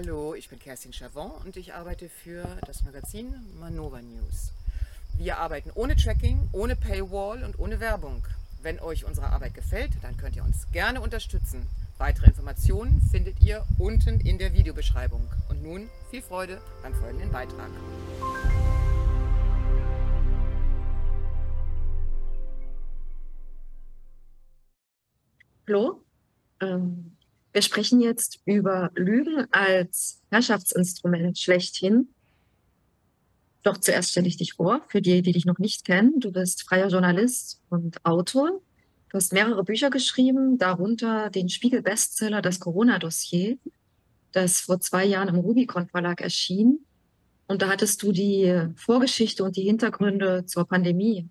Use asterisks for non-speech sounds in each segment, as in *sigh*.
Hallo, ich bin Kerstin Chavon und ich arbeite für das Magazin Manova News. Wir arbeiten ohne Tracking, ohne Paywall und ohne Werbung. Wenn euch unsere Arbeit gefällt, dann könnt ihr uns gerne unterstützen. Weitere Informationen findet ihr unten in der Videobeschreibung. Und nun viel Freude beim folgenden Beitrag. Hallo, ähm, wir sprechen jetzt über Lügen als Herrschaftsinstrument schlechthin. Doch zuerst stelle ich dich vor, für die, die dich noch nicht kennen. Du bist freier Journalist und Autor. Du hast mehrere Bücher geschrieben, darunter den Spiegel-Bestseller Das Corona-Dossier, das vor zwei Jahren im Rubicon Verlag erschien. Und da hattest du die Vorgeschichte und die Hintergründe zur Pandemie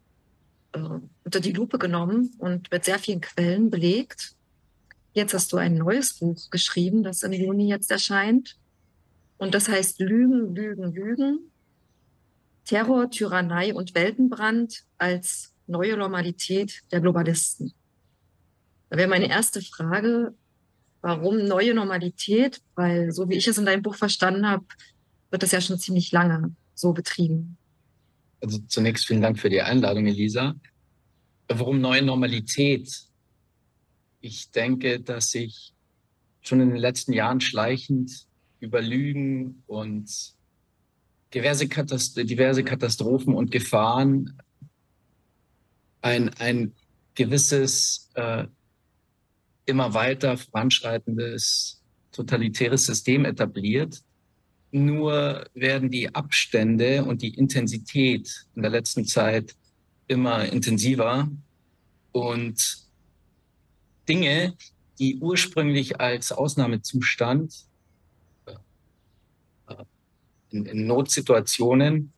äh, unter die Lupe genommen und mit sehr vielen Quellen belegt. Jetzt hast du ein neues Buch geschrieben, das im Juni jetzt erscheint. Und das heißt Lügen, Lügen, Lügen. Terror, Tyrannei und Weltenbrand als neue Normalität der Globalisten. Da wäre meine erste Frage, warum neue Normalität? Weil so wie ich es in deinem Buch verstanden habe, wird das ja schon ziemlich lange so betrieben. Also zunächst vielen Dank für die Einladung, Elisa. Warum neue Normalität? Ich denke, dass sich schon in den letzten Jahren schleichend über Lügen und diverse, Katast diverse Katastrophen und Gefahren ein, ein gewisses, äh, immer weiter voranschreitendes totalitäres System etabliert. Nur werden die Abstände und die Intensität in der letzten Zeit immer intensiver und Dinge, die ursprünglich als Ausnahmezustand äh, in, in Notsituationen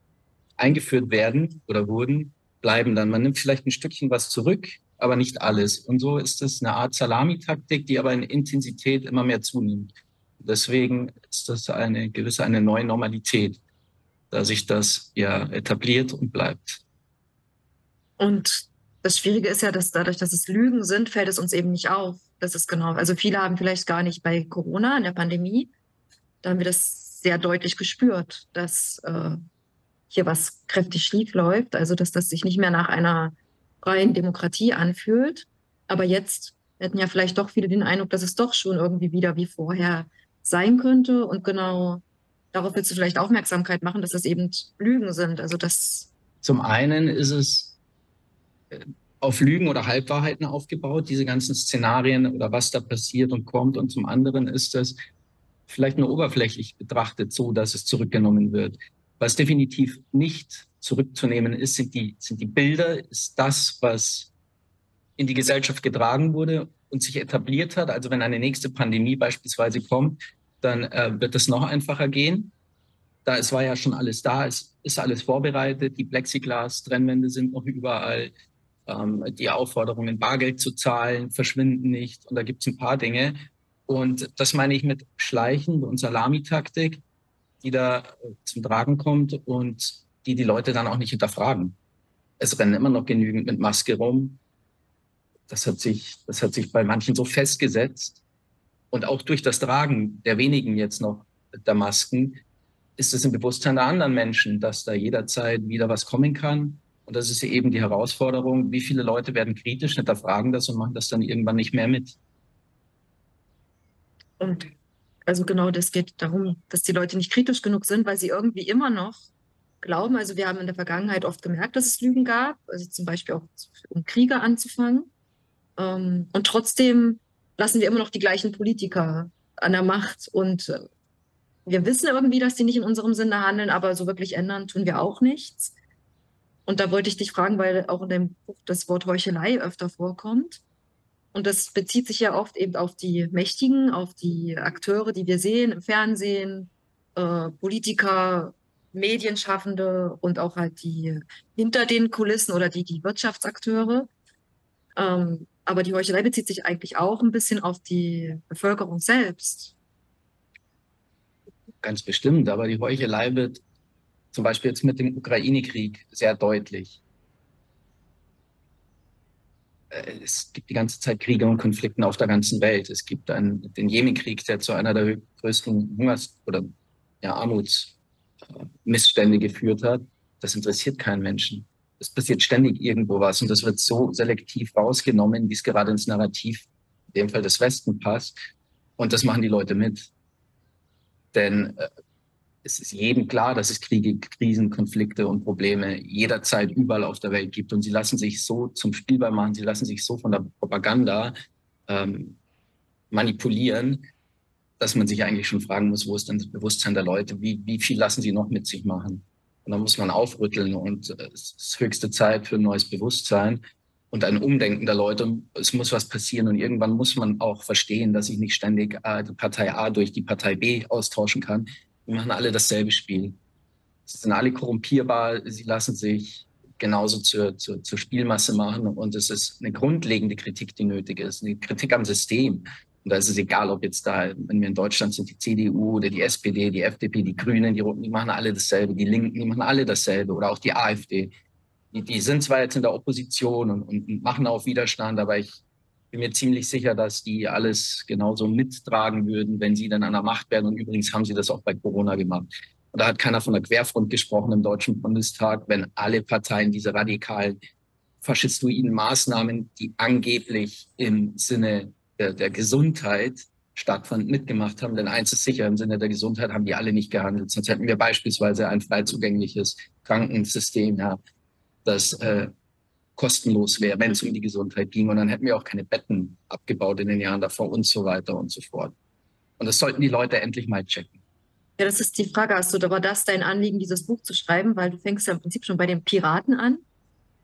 eingeführt werden oder wurden, bleiben dann. Man nimmt vielleicht ein Stückchen was zurück, aber nicht alles. Und so ist es eine Art Salamitaktik, die aber in Intensität immer mehr zunimmt. Deswegen ist das eine gewisse, eine neue Normalität, da sich das ja etabliert und bleibt. Und das Schwierige ist ja, dass dadurch, dass es Lügen sind, fällt es uns eben nicht auf. Das ist genau. Also viele haben vielleicht gar nicht bei Corona in der Pandemie, da haben wir das sehr deutlich gespürt, dass äh, hier was kräftig schief läuft, also dass das sich nicht mehr nach einer freien Demokratie anfühlt. Aber jetzt hätten ja vielleicht doch viele den Eindruck, dass es doch schon irgendwie wieder wie vorher sein könnte. Und genau darauf willst du vielleicht Aufmerksamkeit machen, dass das eben Lügen sind. Also das. Zum einen ist es auf Lügen oder Halbwahrheiten aufgebaut, diese ganzen Szenarien oder was da passiert und kommt. Und zum anderen ist das vielleicht nur oberflächlich betrachtet so, dass es zurückgenommen wird. Was definitiv nicht zurückzunehmen ist, sind die, sind die Bilder, ist das, was in die Gesellschaft getragen wurde und sich etabliert hat. Also wenn eine nächste Pandemie beispielsweise kommt, dann äh, wird es noch einfacher gehen. Da es war ja schon alles da, es ist alles vorbereitet, die Plexiglas-Trennwände sind noch überall, ähm, die Aufforderungen, Bargeld zu zahlen, verschwinden nicht. Und da gibt es ein paar Dinge. Und das meine ich mit Schleichen und Salamitaktik, die da äh, zum Tragen kommt und die die Leute dann auch nicht hinterfragen. Es rennen immer noch genügend mit Maske rum. Das hat sich, das hat sich bei manchen so festgesetzt. Und auch durch das Tragen der wenigen jetzt noch der Masken ist es im Bewusstsein der anderen Menschen, dass da jederzeit wieder was kommen kann und das ist eben die Herausforderung, wie viele Leute werden kritisch, hinterfragen das und machen das dann irgendwann nicht mehr mit. Und also genau, das geht darum, dass die Leute nicht kritisch genug sind, weil sie irgendwie immer noch glauben. Also wir haben in der Vergangenheit oft gemerkt, dass es Lügen gab, also zum Beispiel auch um Kriege anzufangen. Ähm, und trotzdem lassen wir immer noch die gleichen Politiker an der Macht und äh, wir wissen irgendwie, dass die nicht in unserem Sinne handeln, aber so wirklich ändern tun wir auch nichts. Und da wollte ich dich fragen, weil auch in dem Buch das Wort Heuchelei öfter vorkommt. Und das bezieht sich ja oft eben auf die Mächtigen, auf die Akteure, die wir sehen im Fernsehen, äh, Politiker, Medienschaffende und auch halt die hinter den Kulissen oder die, die Wirtschaftsakteure. Ähm, aber die Heuchelei bezieht sich eigentlich auch ein bisschen auf die Bevölkerung selbst. Ganz bestimmt, aber die Heuchelei wird zum Beispiel jetzt mit dem Ukraine-Krieg sehr deutlich. äh, es gibt die ganze Zeit Kriege und Konflikte auf der ganzen Welt. Es gibt einen, den Jemenkrieg, der zu einer der größten Hungers- oder ja, Armutsmissstände geführt hat. Das interessiert keinen Menschen. Es passiert ständig irgendwo was und das wird so selektiv rausgenommen, wie es gerade ins Narrativ, in dem Fall des Westen passt. Und das machen die Leute mit. Denn äh, es ist jedem klar, dass es Kriege, Krisen, Konflikte und Probleme jederzeit überall auf der Welt gibt. Und sie lassen sich so zum Spielball machen, sie lassen sich so von der Propaganda ähm, manipulieren, dass man sich eigentlich schon fragen muss, wo ist denn das Bewusstsein der Leute? Wie, wie viel lassen sie noch mit sich machen? Und da muss man aufrütteln und äh, es ist höchste Zeit für ein neues Bewusstsein und ein Umdenken der Leute. Es muss was passieren und irgendwann muss man auch verstehen, dass ich nicht ständig äh, die Partei A durch die Partei B austauschen kann. Die machen alle dasselbe Spiel. Sie sind alle korrumpierbar, sie lassen sich genauso zur, zur, zur Spielmasse machen und es ist eine grundlegende Kritik, die nötig ist, eine Kritik am System. Und da ist es egal, ob jetzt da, wenn wir in Deutschland sind, die CDU oder die SPD, die FDP, die Grünen, die Roten, die machen alle dasselbe, die Linken, die machen alle dasselbe oder auch die AfD. Die, die sind zwar jetzt in der Opposition und, und machen auch Widerstand, aber ich bin mir ziemlich sicher, dass die alles genauso mittragen würden, wenn sie dann an der Macht wären. Und übrigens haben sie das auch bei Corona gemacht. Und da hat keiner von der Querfront gesprochen im Deutschen Bundestag, wenn alle Parteien diese radikalen faschistoiden Maßnahmen, die angeblich im Sinne der, der Gesundheit stattfand, mitgemacht haben. Denn eins ist sicher, im Sinne der Gesundheit haben die alle nicht gehandelt. Sonst hätten wir beispielsweise ein frei zugängliches Krankensystem, ja, das äh, kostenlos wäre, wenn es um die Gesundheit ging. Und dann hätten wir auch keine Betten abgebaut in den Jahren davor und so weiter und so fort. Und das sollten die Leute endlich mal checken. Ja, das ist die Frage. Hast du, war das dein Anliegen, dieses Buch zu schreiben? Weil du fängst ja im Prinzip schon bei den Piraten an.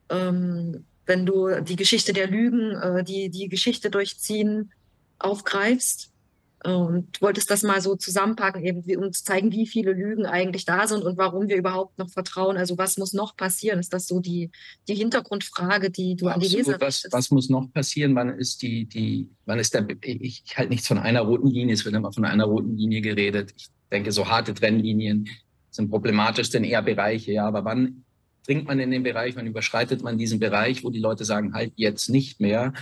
Ähm, wenn du die Geschichte der Lügen, äh, die, die Geschichte durchziehen, aufgreifst und wolltest das mal so zusammenpacken, eben um zu zeigen, wie viele Lügen eigentlich da sind und warum wir überhaupt noch vertrauen. Also was muss noch passieren? Ist das so die, die Hintergrundfrage, die du Absolut. an die Leser was, was muss noch passieren? Wann ist die, die, wann ist der, ich, ich halte nichts von einer roten Linie, es wird immer von einer roten Linie geredet. Ich denke, so harte Trennlinien sind problematisch, sind eher Bereiche, ja, aber wann dringt man in den Bereich, wann überschreitet man diesen Bereich, wo die Leute sagen, halt jetzt nicht mehr.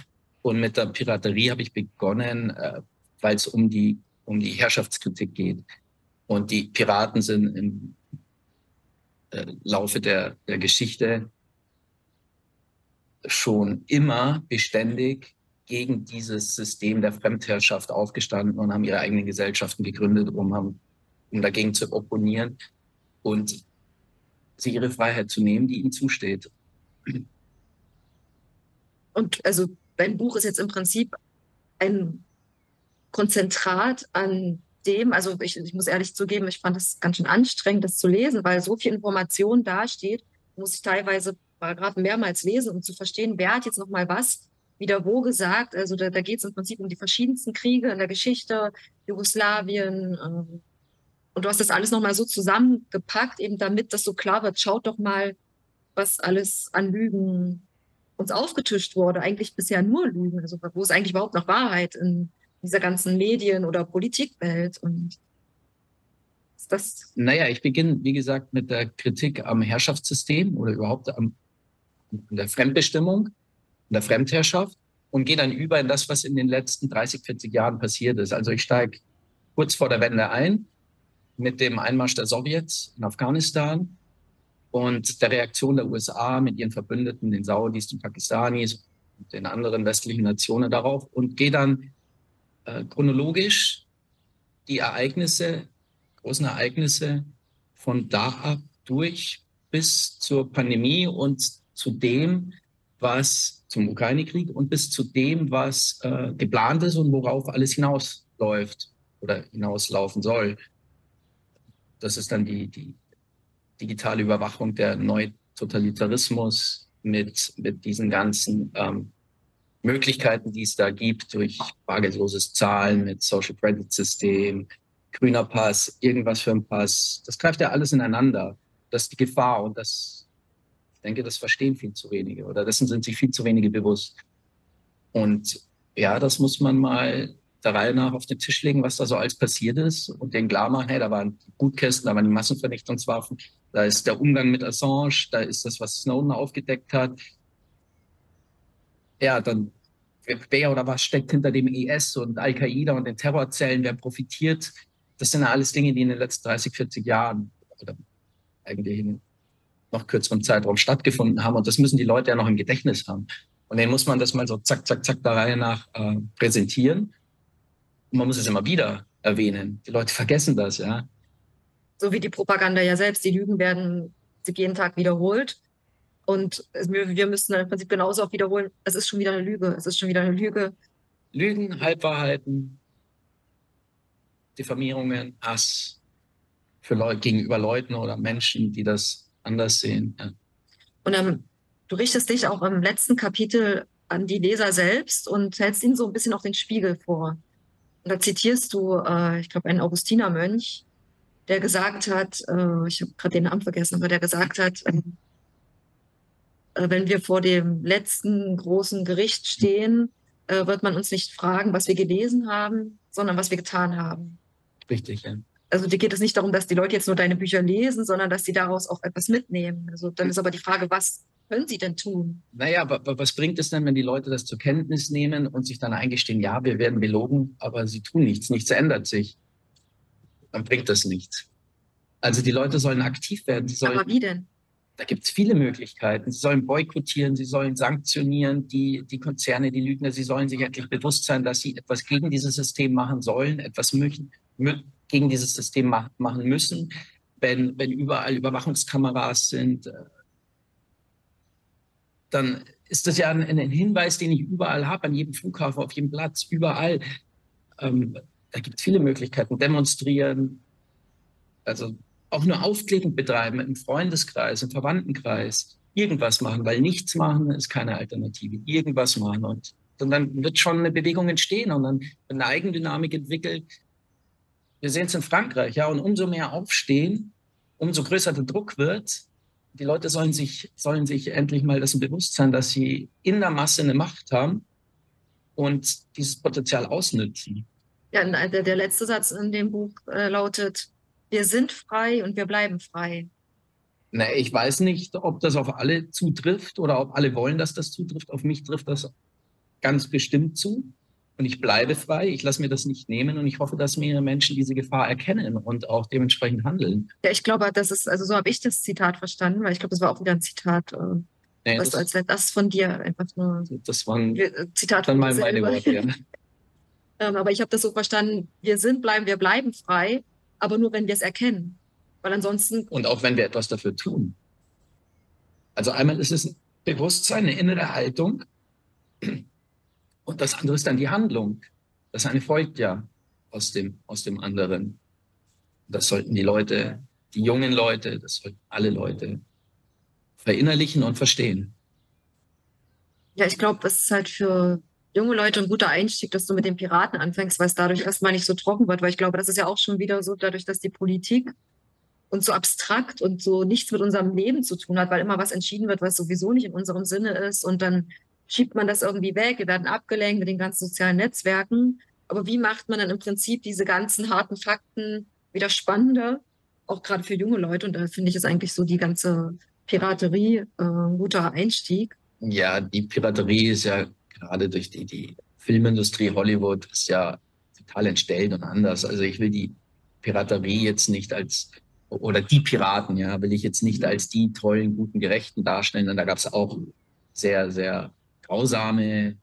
Und mit der Piraterie habe ich begonnen, äh, weil es um die, um die Herrschaftskritik geht. Und die Piraten sind im äh, Laufe der, der Geschichte schon immer beständig gegen dieses System der Fremdherrschaft aufgestanden und haben ihre eigenen Gesellschaften gegründet, um, um dagegen zu opponieren und sie ihre Freiheit zu nehmen, die ihnen zusteht. Und also dein Buch ist jetzt im Prinzip ein Konzentrat an dem, also ich, ich muss ehrlich zugeben, ich fand es ganz schön anstrengend, das zu lesen, weil so viel Information dasteht, muss ich teilweise gerade mehrmals lesen, um zu verstehen, wer hat jetzt nochmal was wieder wo gesagt. Also da, da geht es im Prinzip um die verschiedensten Kriege in der Geschichte, Jugoslawien. Ähm, und du hast das alles nochmal so zusammengepackt, eben damit das so klar wird. Schaut doch mal, was alles an Lügen uns aufgetischt wurde. Eigentlich bisher nur Lügen. Also wo ist eigentlich überhaupt noch Wahrheit in, dieser ganzen Medien- oder Politikwelt. Und ist das. Naja, ich beginne, wie gesagt, mit der Kritik am Herrschaftssystem oder überhaupt am, an der Fremdbestimmung, an der Fremdherrschaft und gehe dann über in das, was in den letzten 30, 40 Jahren passiert ist. Also ich steige kurz vor der Wende ein mit dem Einmarsch der Sowjets in Afghanistan und der Reaktion der USA mit ihren Verbündeten, den Saudis, den Pakistanis und den anderen westlichen Nationen darauf und gehe dann äh, chronologisch die Ereignisse, großen Ereignisse von da ab durch bis zur Pandemie und zu dem, was zum Ukraine-Krieg und bis zu dem, was äh, geplant ist und worauf alles hinausläuft oder hinauslaufen soll. Das ist dann die, die digitale Überwachung der Neutotalitarismus mit, mit diesen ganzen ähm, Möglichkeiten, die es da gibt, durch bargeldloses Zahlen mit Social Credit System, grüner Pass, irgendwas für ein Pass, das greift ja alles ineinander. Das ist die Gefahr und das, ich denke, das verstehen viel zu wenige oder dessen sind sich viel zu wenige bewusst. Und ja, das muss man mal der Reihe nach auf den Tisch legen, was da so alles passiert ist und den klar machen, hey, da waren Gutkästen, da waren die Massenvernichtungswaffen, da ist der Umgang mit Assange, da ist das, was Snowden aufgedeckt hat, ja, dann wer oder was steckt hinter dem IS und Al-Qaida und den Terrorzellen, wer profitiert. Das sind ja alles Dinge, die in den letzten 30, 40 Jahren oder eigentlich in noch kürzerem Zeitraum stattgefunden haben. Und das müssen die Leute ja noch im Gedächtnis haben. Und dann muss man das mal so zack, zack, zack der Reihe nach äh, präsentieren. Und man muss es immer wieder erwähnen. Die Leute vergessen das, ja. So wie die Propaganda ja selbst. Die Lügen werden jeden Tag wiederholt. Und wir, müssen im Prinzip genauso auch wiederholen, es ist schon wieder eine Lüge, es ist schon wieder eine Lüge. Lügen, Halbwahrheiten, Diffamierungen, Hass für Leute, gegenüber Leuten oder Menschen, die das anders sehen. Ja. Und ähm, du richtest dich auch im letzten Kapitel an die Leser selbst und hältst ihnen so ein bisschen auch den Spiegel vor. Und da zitierst du, äh, ich glaube, einen Augustinermönch, der gesagt hat, äh, ich habe gerade den Namen vergessen, aber der gesagt hat, äh, wenn wir vor dem letzten großen Gericht stehen, äh, wird man uns nicht fragen, was wir gelesen haben, sondern was wir getan haben. Richtig, ja. Also dir geht es nicht darum, dass die Leute jetzt nur deine Bücher lesen, sondern dass sie daraus auch etwas mitnehmen. Also dann ist aber die Frage, was können sie denn tun? Naja, aber was bringt es denn, wenn die Leute das zur Kenntnis nehmen und sich dann eingestehen, ja, wir werden belogen, aber sie tun nichts, nichts ändert sich. Dann bringt das nichts. Also die Leute sollen aktiv werden. Sollen, aber wie denn? Da gibt es viele Möglichkeiten. Sie sollen boykottieren, sie sollen sanktionieren, die, die Konzerne, die Lügner, sie sollen sich endlich bewusst sein, dass sie etwas gegen dieses System machen sollen, etwas möchten, gegen dieses System ma machen müssen. Wenn, wenn überall Überwachungskameras sind, äh, dann ist das ja ein, ein Hinweis, den ich überall habe, an jedem Flughafen, auf jedem Platz, überall. Ähm, da gibt es viele Möglichkeiten. Demonstrieren, also auch nur Aufklärung betreiben im Freundeskreis, im Verwandtenkreis, irgendwas machen, weil nichts machen ist keine Alternative. Irgendwas machen und, und dann wird schon eine Bewegung entstehen und dann eine Eigendynamik entwickelt. Wir sehen es in Frankreich, ja, und umso mehr aufstehen, umso größer der Druck wird. Die Leute sollen sich, sollen sich endlich mal das bewusst sein, dass sie in der Masse eine Macht haben und dieses Potenzial ausnützen. Ja, der, der letzte Satz in dem Buch äh, lautet, wir sind frei und wir bleiben frei. Na, ich weiß nicht, ob das auf alle zutrifft oder ob alle wollen, dass das zutrifft. Auf mich trifft das ganz bestimmt zu. Und ich bleibe frei, ich lasse mir das nicht nehmen und ich hoffe, dass mehrere Menschen diese Gefahr erkennen und auch dementsprechend handeln. Ja, ich glaube, das ist, also so habe ich das Zitat verstanden, weil ich glaube, das war auch wieder ein Zitat, äh, nee, was das, als das von dir einfach nur. Das waren äh, Zitat dann mal meine Worte. Ja. *laughs* ähm, aber ich habe das so verstanden, wir sind, bleiben, wir bleiben frei aber nur, wenn wir es erkennen. Weil ansonsten. Und auch wenn wir etwas dafür tun. Also einmal ist es ein Bewusstsein, eine innere Haltung. Und das andere ist dann die Handlung. Das eine folgt ja aus dem, aus dem anderen. Das sollten die Leute, die jungen Leute, das sollten alle Leute verinnerlichen und verstehen. Ja, ich glaube, das ist halt für junge Leute ein guter Einstieg, dass du mit den Piraten anfängst, weil es dadurch erstmal nicht so trocken wird, weil ich glaube, das ist ja auch schon wieder so, dadurch, dass die Politik uns so abstrakt und so nichts mit unserem Leben zu tun hat, weil immer was entschieden wird, was sowieso nicht in unserem Sinne ist und dann schiebt man das irgendwie weg, wir werden abgelenkt mit den ganzen sozialen Netzwerken. Aber wie macht man dann im Prinzip diese ganzen harten Fakten wieder spannender, auch gerade für junge Leute? Und da finde ich es eigentlich so die ganze Piraterie äh, ein guter Einstieg. Ja, die Piraterie ist ja gerade durch die, die Filmindustrie Hollywood ist ja total entstellt und anders. Also ich will die Piraterie jetzt nicht als oder die Piraten, ja, will ich jetzt nicht als die tollen, guten, gerechten darstellen. Und da gab es auch sehr, sehr grausame,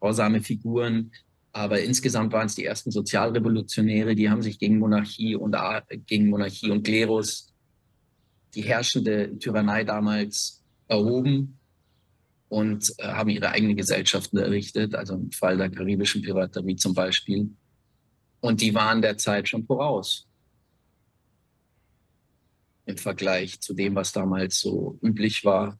grausame Figuren. Aber insgesamt waren es die ersten Sozialrevolutionäre, die haben sich gegen Monarchie und gegen Monarchie und Klerus, die herrschende Tyrannei damals erhoben und äh, haben ihre eigenen Gesellschaften errichtet, also im Fall der karibischen Piraterie zum Beispiel. Und die waren der Zeit schon voraus im Vergleich zu dem, was damals so üblich war.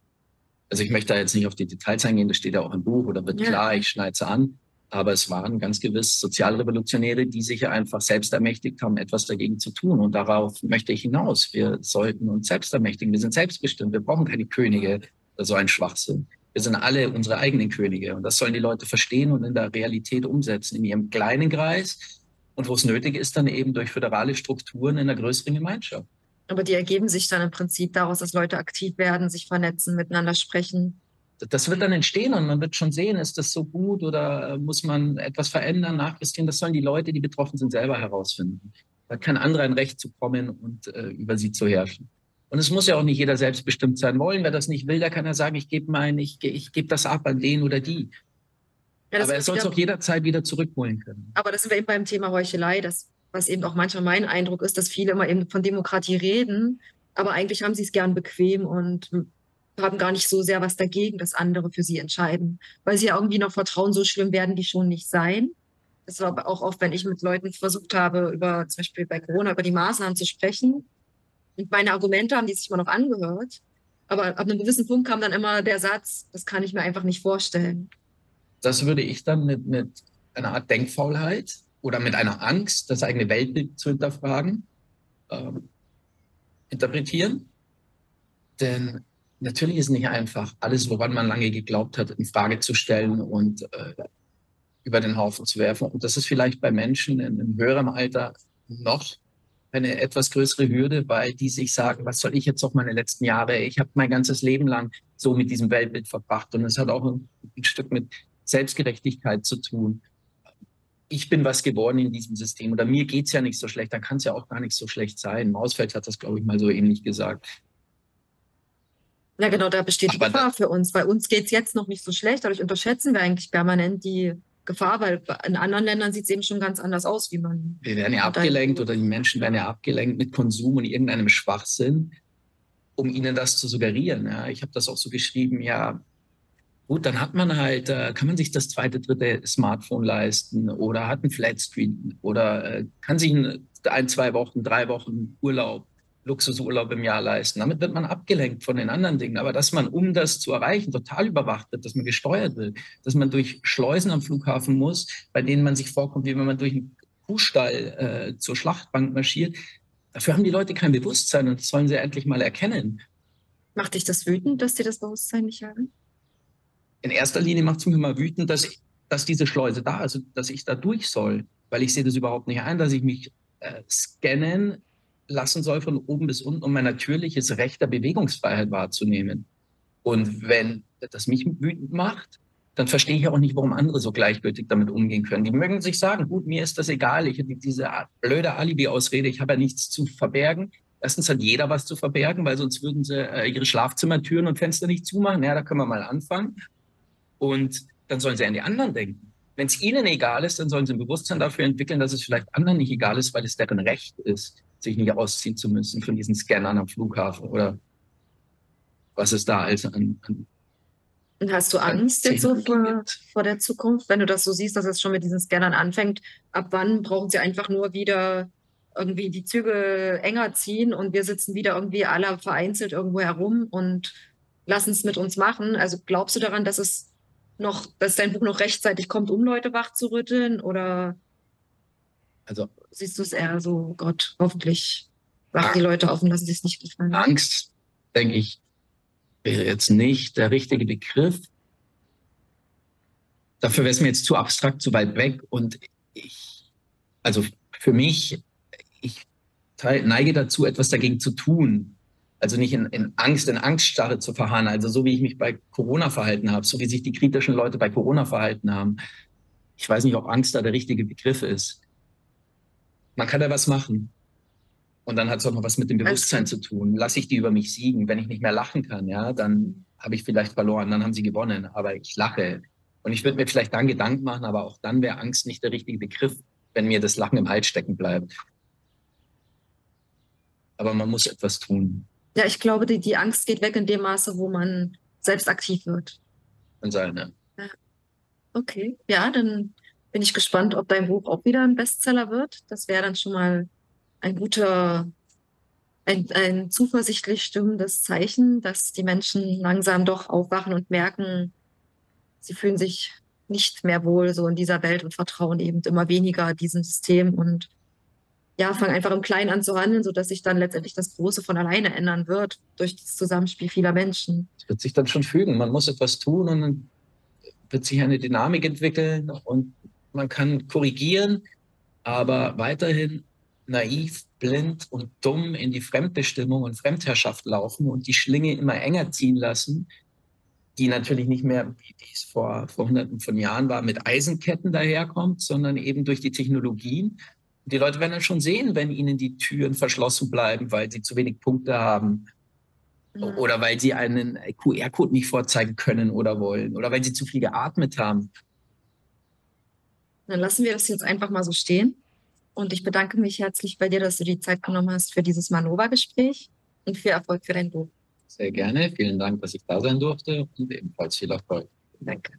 Also ich möchte da jetzt nicht auf die Details eingehen, das steht ja auch im Buch oder wird ja. klar, ich schneide es an. Aber es waren ganz gewiss Sozialrevolutionäre, die sich einfach selbst ermächtigt haben, etwas dagegen zu tun. Und darauf möchte ich hinaus. Wir sollten uns selbst ermächtigen. Wir sind selbstbestimmt. Wir brauchen keine Könige oder so ein Schwachsinn. Wir sind alle unsere eigenen Könige und das sollen die Leute verstehen und in der Realität umsetzen, in ihrem kleinen Kreis und wo es nötig ist, dann eben durch föderale Strukturen in einer größeren Gemeinschaft. Aber die ergeben sich dann im Prinzip daraus, dass Leute aktiv werden, sich vernetzen, miteinander sprechen. das wird dann entstehen und man wird schon sehen, ist das so gut oder äh, muss man etwas verändern, nachjustieren. Das sollen die Leute, die betroffen sind, selber herausfinden. Da hat kein anderer ein Recht zu kommen und äh, über sie zu herrschen. Und es muss ja auch nicht jeder selbstbestimmt sein wollen. Wer das nicht will, der kann ja sagen, ich gebe mein, ich, ich gebe das ab an den oder die. Ja, aber er soll es auch jederzeit wieder zurückholen können. Aber das sind wir eben beim Thema Heuchelei, das, was eben auch manchmal mein Eindruck ist, dass viele immer eben von Demokratie reden, aber eigentlich haben sie es gern bequem und haben gar nicht so sehr was dagegen, dass andere für sie entscheiden, weil sie ja irgendwie noch vertrauen, so schlimm werden die schon nicht sein. Das war aber auch oft, wenn ich mit Leuten versucht habe, über zum Beispiel bei Corona über die Maßnahmen zu sprechen. Und meine Argumente haben die sich immer noch angehört. Aber ab einem gewissen Punkt kam dann immer der Satz, das kann ich mir einfach nicht vorstellen. Das würde ich dann mit, mit einer Art Denkfaulheit oder mit einer Angst, das eigene Weltbild zu hinterfragen, ähm, interpretieren. Denn natürlich ist nicht einfach, alles, woran man lange geglaubt hat, in Frage zu stellen und äh, über den Haufen zu werfen. Und das ist vielleicht bei Menschen in einem höheren Alter noch eine etwas größere Hürde, weil die sich sagen, was soll ich jetzt noch meine letzten Jahre? Ich habe mein ganzes Leben lang so mit diesem Weltbild verbracht. Und es hat auch ein, ein Stück mit Selbstgerechtigkeit zu tun. Ich bin was geworden in diesem System oder mir geht's ja nicht so schlecht, dann kann es ja auch gar nicht so schlecht sein. Mausfeld hat das, glaube ich, mal so ähnlich gesagt. Ja, genau, da besteht die Gefahr für uns. Bei uns geht es jetzt noch nicht so schlecht, dadurch unterschätzen wir eigentlich permanent die Gefahr, weil in anderen Ländern sieht es eben schon ganz anders aus, wie man. Wir werden ja abgelenkt oder die Menschen werden ja abgelenkt mit Konsum und irgendeinem Schwachsinn, um ihnen das zu suggerieren. Ja, ich habe das auch so geschrieben, ja, gut, dann hat man halt, äh, kann man sich das zweite, dritte Smartphone leisten oder hat einen Flatscreen oder äh, kann sich ein, ein, zwei Wochen, drei Wochen Urlaub Luxusurlaub im Jahr leisten. Damit wird man abgelenkt von den anderen Dingen. Aber dass man, um das zu erreichen, total überwacht wird, dass man gesteuert wird, dass man durch Schleusen am Flughafen muss, bei denen man sich vorkommt, wie wenn man durch einen Kuhstall äh, zur Schlachtbank marschiert. Dafür haben die Leute kein Bewusstsein und das sollen sie endlich mal erkennen. Macht dich das wütend, dass sie das Bewusstsein nicht haben? In erster Linie macht es mich immer wütend, dass, ich, dass diese Schleuse da ist, dass ich da durch soll. Weil ich sehe das überhaupt nicht ein, dass ich mich äh, scannen lassen soll von oben bis unten, um mein natürliches Recht der Bewegungsfreiheit wahrzunehmen. Und wenn das mich wütend macht, dann verstehe ich auch nicht, warum andere so gleichgültig damit umgehen können. Die mögen sich sagen, gut, mir ist das egal, ich habe diese blöde Alibi-Ausrede, ich habe ja nichts zu verbergen. Erstens hat jeder was zu verbergen, weil sonst würden sie äh, ihre Schlafzimmertüren und Fenster nicht zumachen. Ja, da können wir mal anfangen. Und dann sollen sie an die anderen denken. Wenn es ihnen egal ist, dann sollen sie ein Bewusstsein dafür entwickeln, dass es vielleicht anderen nicht egal ist, weil es deren Recht ist sich nicht ausziehen zu müssen von diesen Scannern am Flughafen oder was es da alles an, an und hast du Angst jetzt so vor, vor, der Zukunft, wenn du das so siehst, dass es schon mit diesen Scannern anfängt? Ab wann brauchen sie einfach nur wieder irgendwie die Züge enger ziehen und wir sitzen wieder irgendwie alle vereinzelt irgendwo herum und lassen es mit uns machen? Also glaubst du daran, dass es noch, dass dein Buch noch rechtzeitig kommt, um Leute wach zu rütteln? Oder also siehst du es eher so, Gott, hoffentlich wachen die Leute auf und lassen sich es nicht gefallen. Angst, denke ich, wäre jetzt nicht der richtige Begriff. Dafür wäre es mir jetzt zu abstrakt, zu weit weg. Und ich, also für mich, ich neige dazu, etwas dagegen zu tun. Also nicht in, in Angst, in Angststarre zu verharren. Also so wie ich mich bei Corona verhalten habe, so wie sich die kritischen Leute bei Corona verhalten haben. Ich weiß nicht, ob Angst da der richtige Begriff ist man kann da was machen. Und dann hat es auch noch was mit dem Bewusstsein zu tun. Lasse ich die über mich siegen. Wenn ich nicht mehr lachen kann, ja, dann habe ich vielleicht verloren, dann haben sie gewonnen. Aber ich lache. Und ich würde mir vielleicht dann Gedanken machen, aber auch dann wäre Angst nicht der richtige Begriff, wenn mir das Lachen im Hals stecken bleibt. Aber man muss etwas tun. Ja, ich glaube, die, die Angst geht weg in dem Maße, wo man selbst aktiv wird. Kann sein, ja. Okay, ja, dann bin ich gespannt, ob dein Buch auch wieder ein Bestseller wird. Das wäre dann schon mal ein guter, ein, ein zuversichtlich stimmendes Zeichen, dass die Menschen langsam doch aufwachen und merken, sie fühlen sich nicht mehr wohl so in dieser Welt und vertrauen eben immer weniger diesem System und ja, fangen einfach im Kleinen an zu handeln, sodass sich dann letztendlich das Große von alleine ändern wird durch das Zusammenspiel vieler Menschen. Es wird sich dann schon fügen. Man muss etwas tun und dann wird sich eine Dynamik entwickeln und man kann korrigieren, aber weiterhin naiv, blind und dumm in die Fremdbestimmung und Fremdherrschaft laufen und die Schlinge immer enger ziehen lassen, die natürlich nicht mehr, wie es vor, vor hunderten von Jahren war, mit Eisenketten daherkommt, sondern eben durch die Technologien. Die Leute werden dann schon sehen, wenn ihnen die Türen verschlossen bleiben, weil sie zu wenig Punkte haben ja. oder weil sie einen QR-Code nicht vorzeigen können oder wollen oder weil sie zu viel geatmet haben. Dann lassen wir das jetzt einfach mal so stehen. Und ich bedanke mich herzlich bei dir, dass du die Zeit genommen hast für dieses Manova-Gespräch und viel Erfolg für dein Buch. Sehr gerne. Vielen Dank, dass ich da sein durfte und ebenfalls viel Erfolg. Danke.